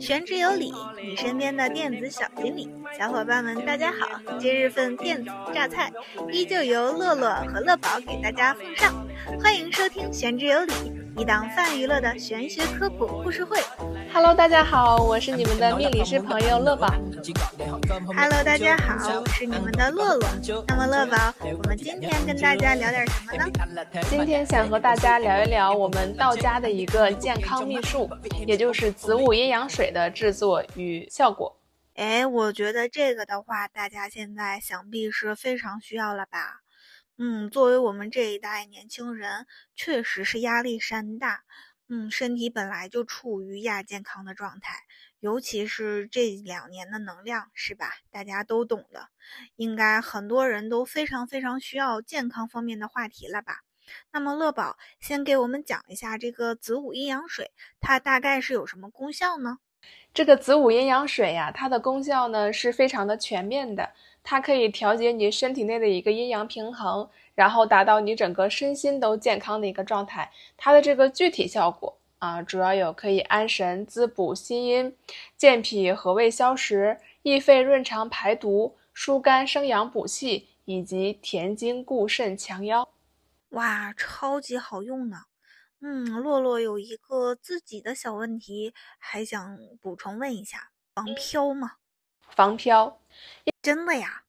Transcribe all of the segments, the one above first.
玄之有理，你身边的电子小锦鲤，小伙伴们大家好！今日份电子榨菜依旧由乐乐和乐宝给大家奉上，欢迎收听玄之有理，一档泛娱乐的玄学科普故事会。Hello，大家好，我是你们的命理师朋友乐宝。Hello，大家好，我是你们的乐乐。那么乐宝，我们今天跟大家聊点什么呢？今天想和大家聊一聊我们道家的一个健康秘术，也就是子午阴阳水的制作与效果。哎，我觉得这个的话，大家现在想必是非常需要了吧？嗯，作为我们这一代年轻人，确实是压力山大。嗯，身体本来就处于亚健康的状态，尤其是这两年的能量，是吧？大家都懂的，应该很多人都非常非常需要健康方面的话题了吧？那么乐宝先给我们讲一下这个子午阴阳水，它大概是有什么功效呢？这个子午阴阳水呀，它的功效呢是非常的全面的，它可以调节你身体内的一个阴阳平衡。然后达到你整个身心都健康的一个状态，它的这个具体效果啊，主要有可以安神、滋补心阴、健脾和胃、消食、益肺润肠、排毒、疏肝生阳、补气，以及填精固肾、强腰。哇，超级好用呢！嗯，洛洛有一个自己的小问题，还想补充问一下，防飘吗？防飘，真的呀？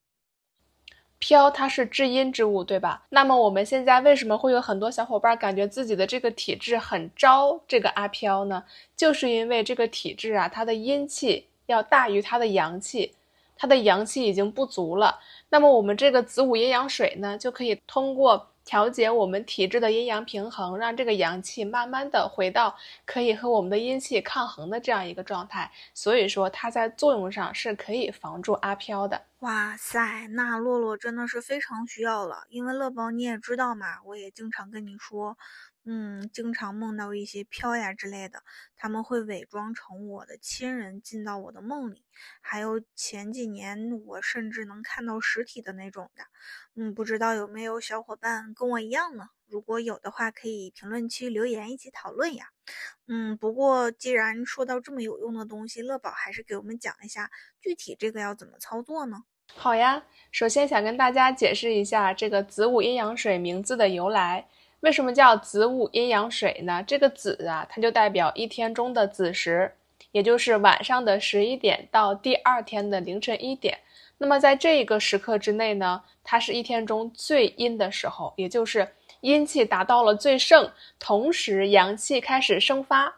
飘它是至阴之物，对吧？那么我们现在为什么会有很多小伙伴感觉自己的这个体质很招这个阿飘呢？就是因为这个体质啊，它的阴气要大于它的阳气，它的阳气已经不足了。那么我们这个子午阴阳水呢，就可以通过。调节我们体质的阴阳平衡，让这个阳气慢慢的回到可以和我们的阴气抗衡的这样一个状态。所以说它在作用上是可以防住阿飘的。哇塞，那洛洛真的是非常需要了，因为乐宝你也知道嘛，我也经常跟你说。嗯，经常梦到一些飘呀之类的，他们会伪装成我的亲人进到我的梦里。还有前几年，我甚至能看到实体的那种的。嗯，不知道有没有小伙伴跟我一样呢？如果有的话，可以评论区留言一起讨论呀。嗯，不过既然说到这么有用的东西，乐宝还是给我们讲一下具体这个要怎么操作呢？好呀，首先想跟大家解释一下这个子午阴阳水名字的由来。为什么叫子午阴阳水呢？这个子啊，它就代表一天中的子时，也就是晚上的十一点到第二天的凌晨一点。那么在这一个时刻之内呢，它是一天中最阴的时候，也就是阴气达到了最盛，同时阳气开始生发。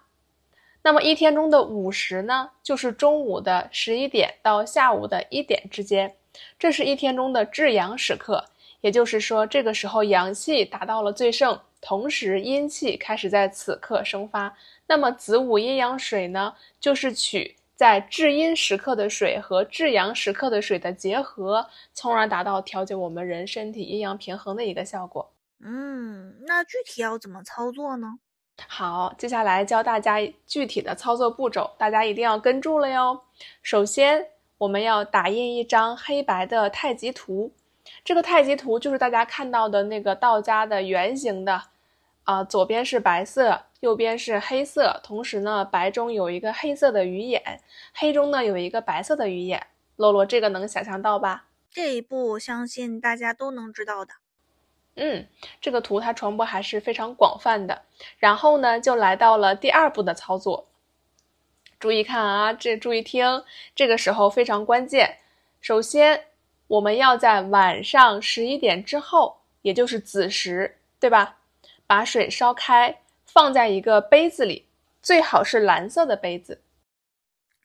那么一天中的午时呢，就是中午的十一点到下午的一点之间，这是一天中的至阳时刻。也就是说，这个时候阳气达到了最盛，同时阴气开始在此刻生发。那么子午阴阳水呢，就是取在至阴时刻的水和至阳时刻的水的结合，从而达到调节我们人身体阴阳平衡的一个效果。嗯，那具体要怎么操作呢？好，接下来教大家具体的操作步骤，大家一定要跟住了哟。首先，我们要打印一张黑白的太极图。这个太极图就是大家看到的那个道家的圆形的，啊，左边是白色，右边是黑色，同时呢，白中有一个黑色的鱼眼，黑中呢有一个白色的鱼眼。洛洛，这个能想象到吧？这一步相信大家都能知道的。嗯，这个图它传播还是非常广泛的。然后呢，就来到了第二步的操作。注意看啊，这注意听，这个时候非常关键。首先。我们要在晚上十一点之后，也就是子时，对吧？把水烧开，放在一个杯子里，最好是蓝色的杯子。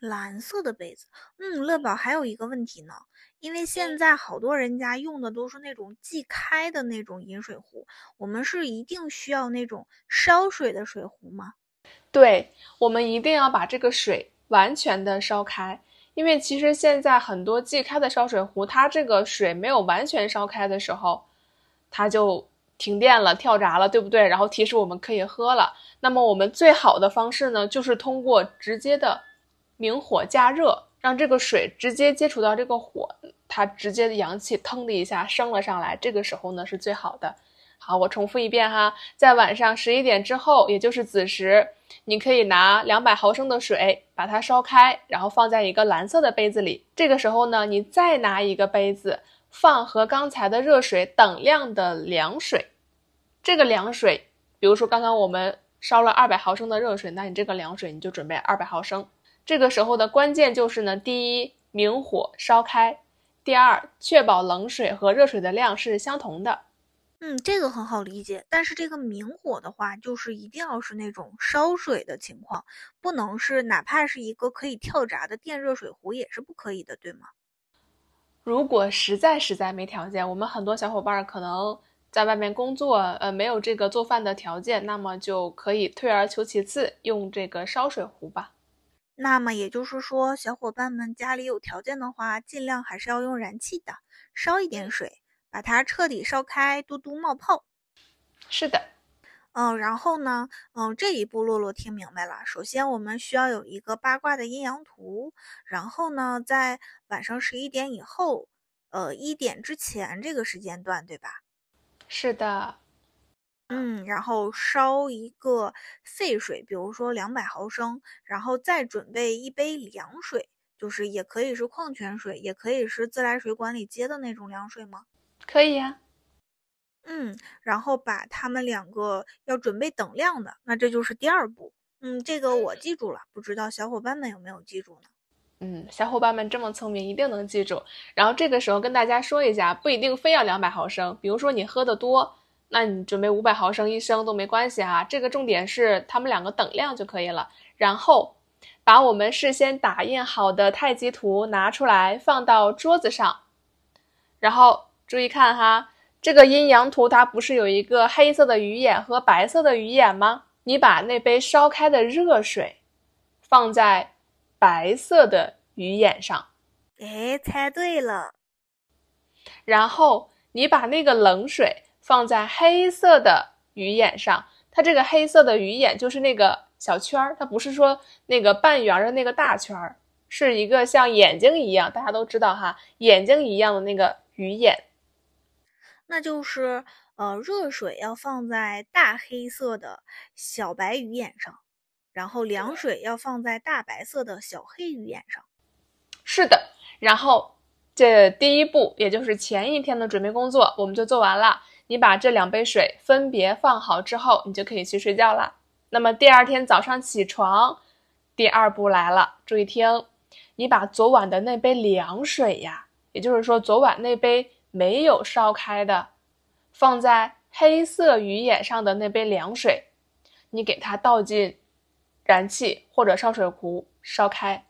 蓝色的杯子，嗯，乐宝还有一个问题呢，因为现在好多人家用的都是那种即开的那种饮水壶，我们是一定需要那种烧水的水壶吗？对，我们一定要把这个水完全的烧开。因为其实现在很多即开的烧水壶，它这个水没有完全烧开的时候，它就停电了、跳闸了，对不对？然后提示我们可以喝了。那么我们最好的方式呢，就是通过直接的明火加热，让这个水直接接触到这个火，它直接的阳气腾的一下升了上来。这个时候呢是最好的。好，我重复一遍哈，在晚上十一点之后，也就是子时，你可以拿两百毫升的水，把它烧开，然后放在一个蓝色的杯子里。这个时候呢，你再拿一个杯子，放和刚才的热水等量的凉水。这个凉水，比如说刚刚我们烧了二百毫升的热水，那你这个凉水你就准备二百毫升。这个时候的关键就是呢，第一，明火烧开；第二，确保冷水和热水的量是相同的。嗯，这个很好理解，但是这个明火的话，就是一定要是那种烧水的情况，不能是哪怕是一个可以跳闸的电热水壶也是不可以的，对吗？如果实在实在没条件，我们很多小伙伴可能在外面工作，呃，没有这个做饭的条件，那么就可以退而求其次，用这个烧水壶吧。那么也就是说，小伙伴们家里有条件的话，尽量还是要用燃气的，烧一点水。把它彻底烧开，嘟嘟冒泡。是的，嗯，然后呢，嗯，这一步洛洛听明白了。首先，我们需要有一个八卦的阴阳图。然后呢，在晚上十一点以后，呃，一点之前这个时间段，对吧？是的，嗯，然后烧一个沸水，比如说两百毫升，然后再准备一杯凉水，就是也可以是矿泉水，也可以是自来水管里接的那种凉水吗？可以呀，嗯，然后把他们两个要准备等量的，那这就是第二步。嗯，这个我记住了，不知道小伙伴们有没有记住呢？嗯，小伙伴们这么聪明，一定能记住。然后这个时候跟大家说一下，不一定非要两百毫升，比如说你喝的多，那你准备五百毫升一升都没关系哈。这个重点是他们两个等量就可以了。然后把我们事先打印好的太极图拿出来，放到桌子上，然后。注意看哈，这个阴阳图它不是有一个黑色的鱼眼和白色的鱼眼吗？你把那杯烧开的热水放在白色的鱼眼上，哎，猜对了。然后你把那个冷水放在黑色的鱼眼上，它这个黑色的鱼眼就是那个小圈儿，它不是说那个半圆的那个大圈儿，是一个像眼睛一样，大家都知道哈，眼睛一样的那个鱼眼。那就是，呃，热水要放在大黑色的小白鱼眼上，然后凉水要放在大白色的小黑鱼眼上。是的，然后这第一步，也就是前一天的准备工作，我们就做完了。你把这两杯水分别放好之后，你就可以去睡觉了。那么第二天早上起床，第二步来了，注意听，你把昨晚的那杯凉水呀，也就是说昨晚那杯。没有烧开的，放在黑色鱼眼上的那杯凉水，你给它倒进燃气或者烧水壶烧开。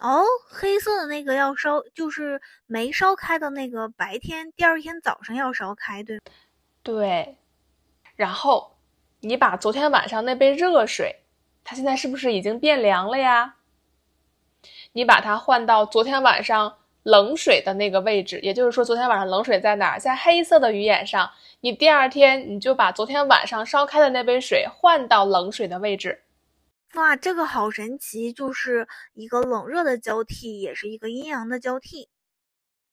哦，黑色的那个要烧，就是没烧开的那个，白天第二天早上要烧开，对对。然后你把昨天晚上那杯热水，它现在是不是已经变凉了呀？你把它换到昨天晚上。冷水的那个位置，也就是说，昨天晚上冷水在哪儿？在黑色的鱼眼上。你第二天你就把昨天晚上烧开的那杯水换到冷水的位置。哇，这个好神奇，就是一个冷热的交替，也是一个阴阳的交替。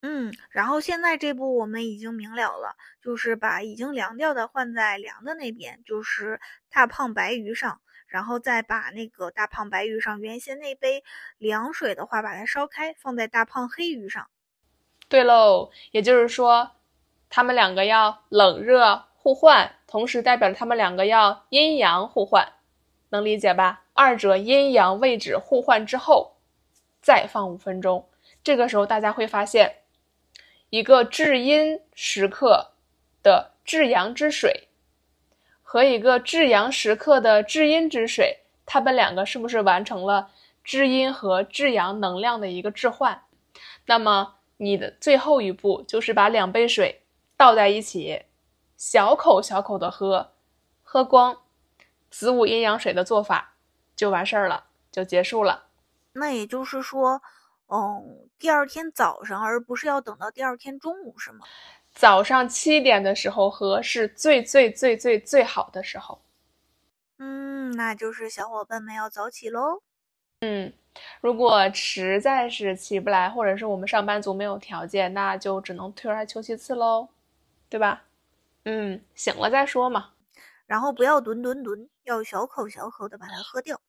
嗯，然后现在这步我们已经明了了，就是把已经凉掉的换在凉的那边，就是大胖白鱼上。然后再把那个大胖白鱼上原先那杯凉水的话，把它烧开，放在大胖黑鱼上。对喽，也就是说，他们两个要冷热互换，同时代表着他们两个要阴阳互换，能理解吧？二者阴阳位置互换之后，再放五分钟。这个时候大家会发现，一个至阴时刻的至阳之水。和一个至阳时刻的至阴之水，它们两个是不是完成了至阴和至阳能量的一个置换？那么你的最后一步就是把两杯水倒在一起，小口小口的喝，喝光子午阴阳水的做法就完事儿了，就结束了。那也就是说，嗯，第二天早上，而不是要等到第二天中午，是吗？早上七点的时候喝是最最最最最好的时候。嗯，那就是小伙伴们要早起喽。嗯，如果实在是起不来，或者是我们上班族没有条件，那就只能退而求其次喽，对吧？嗯，醒了再说嘛。然后不要吨吨吨，要小口小口的把它喝掉。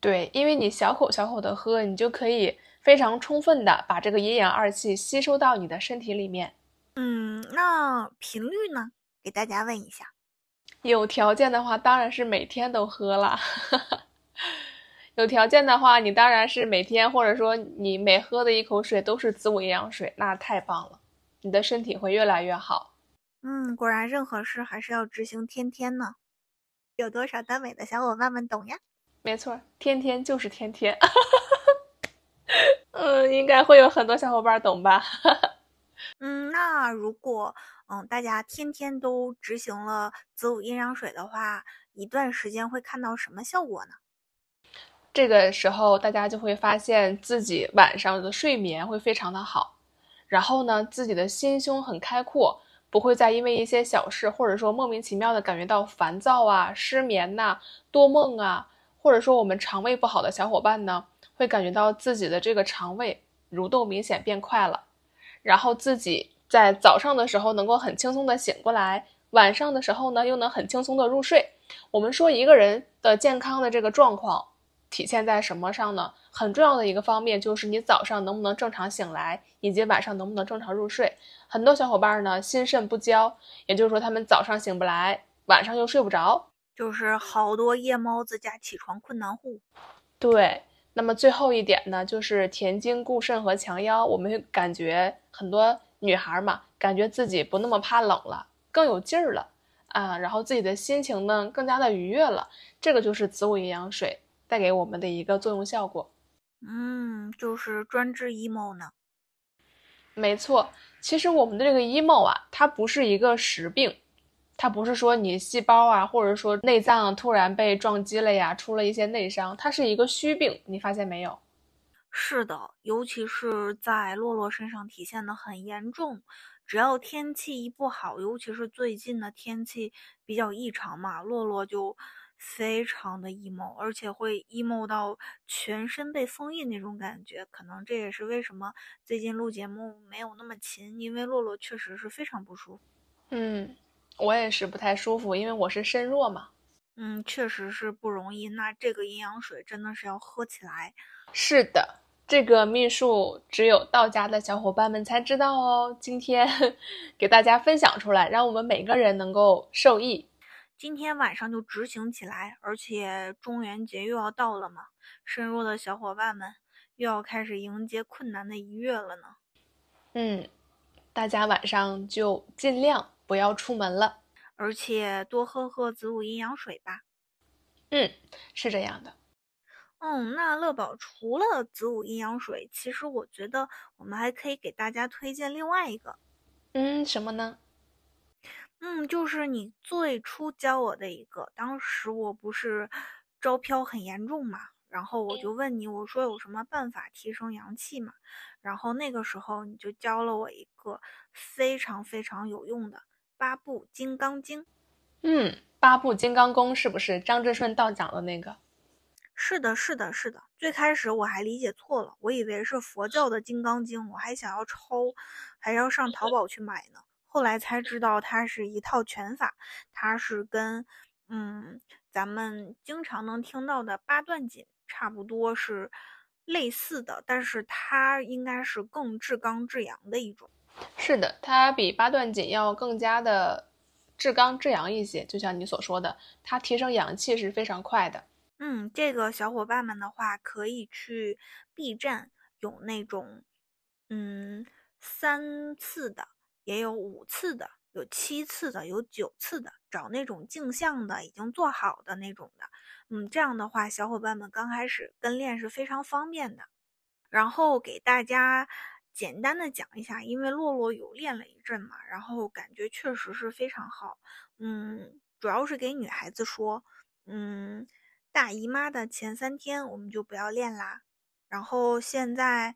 对，因为你小口小口的喝，你就可以非常充分的把这个阴阳二气吸收到你的身体里面。嗯，那频率呢？给大家问一下。有条件的话，当然是每天都喝了。有条件的话，你当然是每天，或者说你每喝的一口水都是子午营养水，那太棒了，你的身体会越来越好。嗯，果然任何事还是要执行天天呢。有多少耽美的小伙伴们懂呀？没错，天天就是天天。嗯，应该会有很多小伙伴懂吧？嗯，那如果嗯大家天天都执行了子午阴阳水的话，一段时间会看到什么效果呢？这个时候大家就会发现自己晚上的睡眠会非常的好，然后呢，自己的心胸很开阔，不会再因为一些小事或者说莫名其妙的感觉到烦躁啊、失眠呐、多梦啊，或者说我们肠胃不好的小伙伴呢，会感觉到自己的这个肠胃蠕动明显变快了。然后自己在早上的时候能够很轻松的醒过来，晚上的时候呢又能很轻松的入睡。我们说一个人的健康的这个状况体现在什么上呢？很重要的一个方面就是你早上能不能正常醒来，以及晚上能不能正常入睡。很多小伙伴呢心肾不交，也就是说他们早上醒不来，晚上又睡不着，就是好多夜猫子加起床困难户。对。那么最后一点呢，就是填精固肾和强腰。我们感觉很多女孩嘛，感觉自己不那么怕冷了，更有劲儿了啊，然后自己的心情呢更加的愉悦了。这个就是子午阴阳水带给我们的一个作用效果。嗯，就是专治 emo 呢。没错，其实我们的这个 emo 啊，它不是一个实病。它不是说你细胞啊，或者说内脏突然被撞击了呀，出了一些内伤，它是一个虚病，你发现没有？是的，尤其是在洛洛身上体现的很严重。只要天气一不好，尤其是最近的天气比较异常嘛，洛洛就非常的 emo，而且会 emo 到全身被封印那种感觉。可能这也是为什么最近录节目没有那么勤，因为洛洛确实是非常不舒服。嗯。我也是不太舒服，因为我是身弱嘛。嗯，确实是不容易。那这个阴阳水真的是要喝起来。是的，这个秘术只有道家的小伙伴们才知道哦。今天 给大家分享出来，让我们每个人能够受益。今天晚上就执行起来，而且中元节又要到了嘛，身弱的小伙伴们又要开始迎接困难的一月了呢。嗯，大家晚上就尽量。不要出门了，而且多喝喝子午阴阳水吧。嗯，是这样的。嗯，那乐宝除了子午阴阳水，其实我觉得我们还可以给大家推荐另外一个。嗯，什么呢？嗯，就是你最初教我的一个。当时我不是招飘很严重嘛，然后我就问你，我说有什么办法提升阳气嘛？然后那个时候你就教了我一个非常非常有用的。八部金刚经，嗯，八部金刚功是不是张志顺道讲的那个？是的，是的，是的。最开始我还理解错了，我以为是佛教的金刚经，我还想要抄，还要上淘宝去买呢。后来才知道它是一套拳法，它是跟嗯咱们经常能听到的八段锦差不多是类似的，但是它应该是更至刚至阳的一种。是的，它比八段锦要更加的至刚至阳一些。就像你所说的，它提升阳气是非常快的。嗯，这个小伙伴们的话，可以去 B 站有那种，嗯，三次的，也有五次的，有七次的，有九次的，找那种镜像的，已经做好的那种的。嗯，这样的话，小伙伴们刚开始跟练是非常方便的。然后给大家。简单的讲一下，因为洛洛有练了一阵嘛，然后感觉确实是非常好。嗯，主要是给女孩子说，嗯，大姨妈的前三天我们就不要练啦。然后现在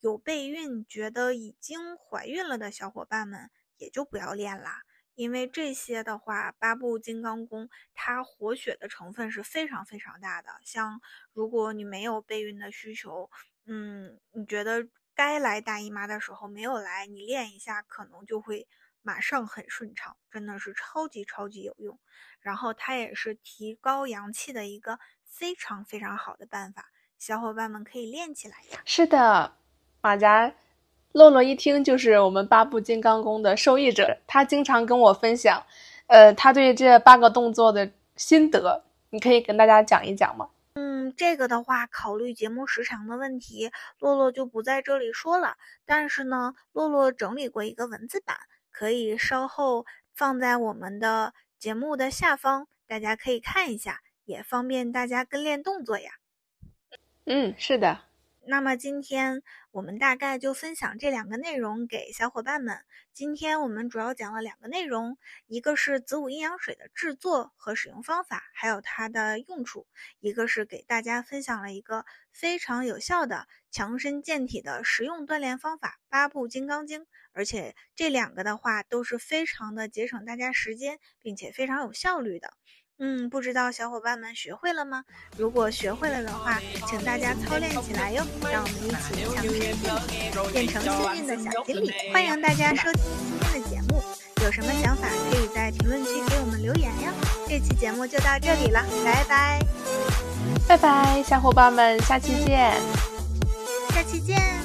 有备孕觉得已经怀孕了的小伙伴们也就不要练啦，因为这些的话，八部金刚功它活血的成分是非常非常大的。像如果你没有备孕的需求，嗯，你觉得？该来大姨妈的时候没有来，你练一下可能就会马上很顺畅，真的是超级超级有用。然后它也是提高阳气的一个非常非常好的办法，小伙伴们可以练起来呀。是的，马甲洛洛一听就是我们八部金刚功的受益者，他经常跟我分享，呃，他对这八个动作的心得，你可以跟大家讲一讲吗？这个的话，考虑节目时长的问题，洛洛就不在这里说了。但是呢，洛洛整理过一个文字版，可以稍后放在我们的节目的下方，大家可以看一下，也方便大家跟练动作呀。嗯，是的。那么今天我们大概就分享这两个内容给小伙伴们。今天我们主要讲了两个内容，一个是子午阴阳水的制作和使用方法，还有它的用处；一个是给大家分享了一个非常有效的强身健体的实用锻炼方法——八部金刚经。而且这两个的话都是非常的节省大家时间，并且非常有效率的。嗯，不知道小伙伴们学会了吗？如果学会了的话，请大家操练起来哟！让我们一起强身健体，变成幸运的小精灵。欢迎大家收听今天的节目，有什么想法可以在评论区给我们留言呀！这期节目就到这里了，拜拜，拜拜，小伙伴们，下期见，下期见。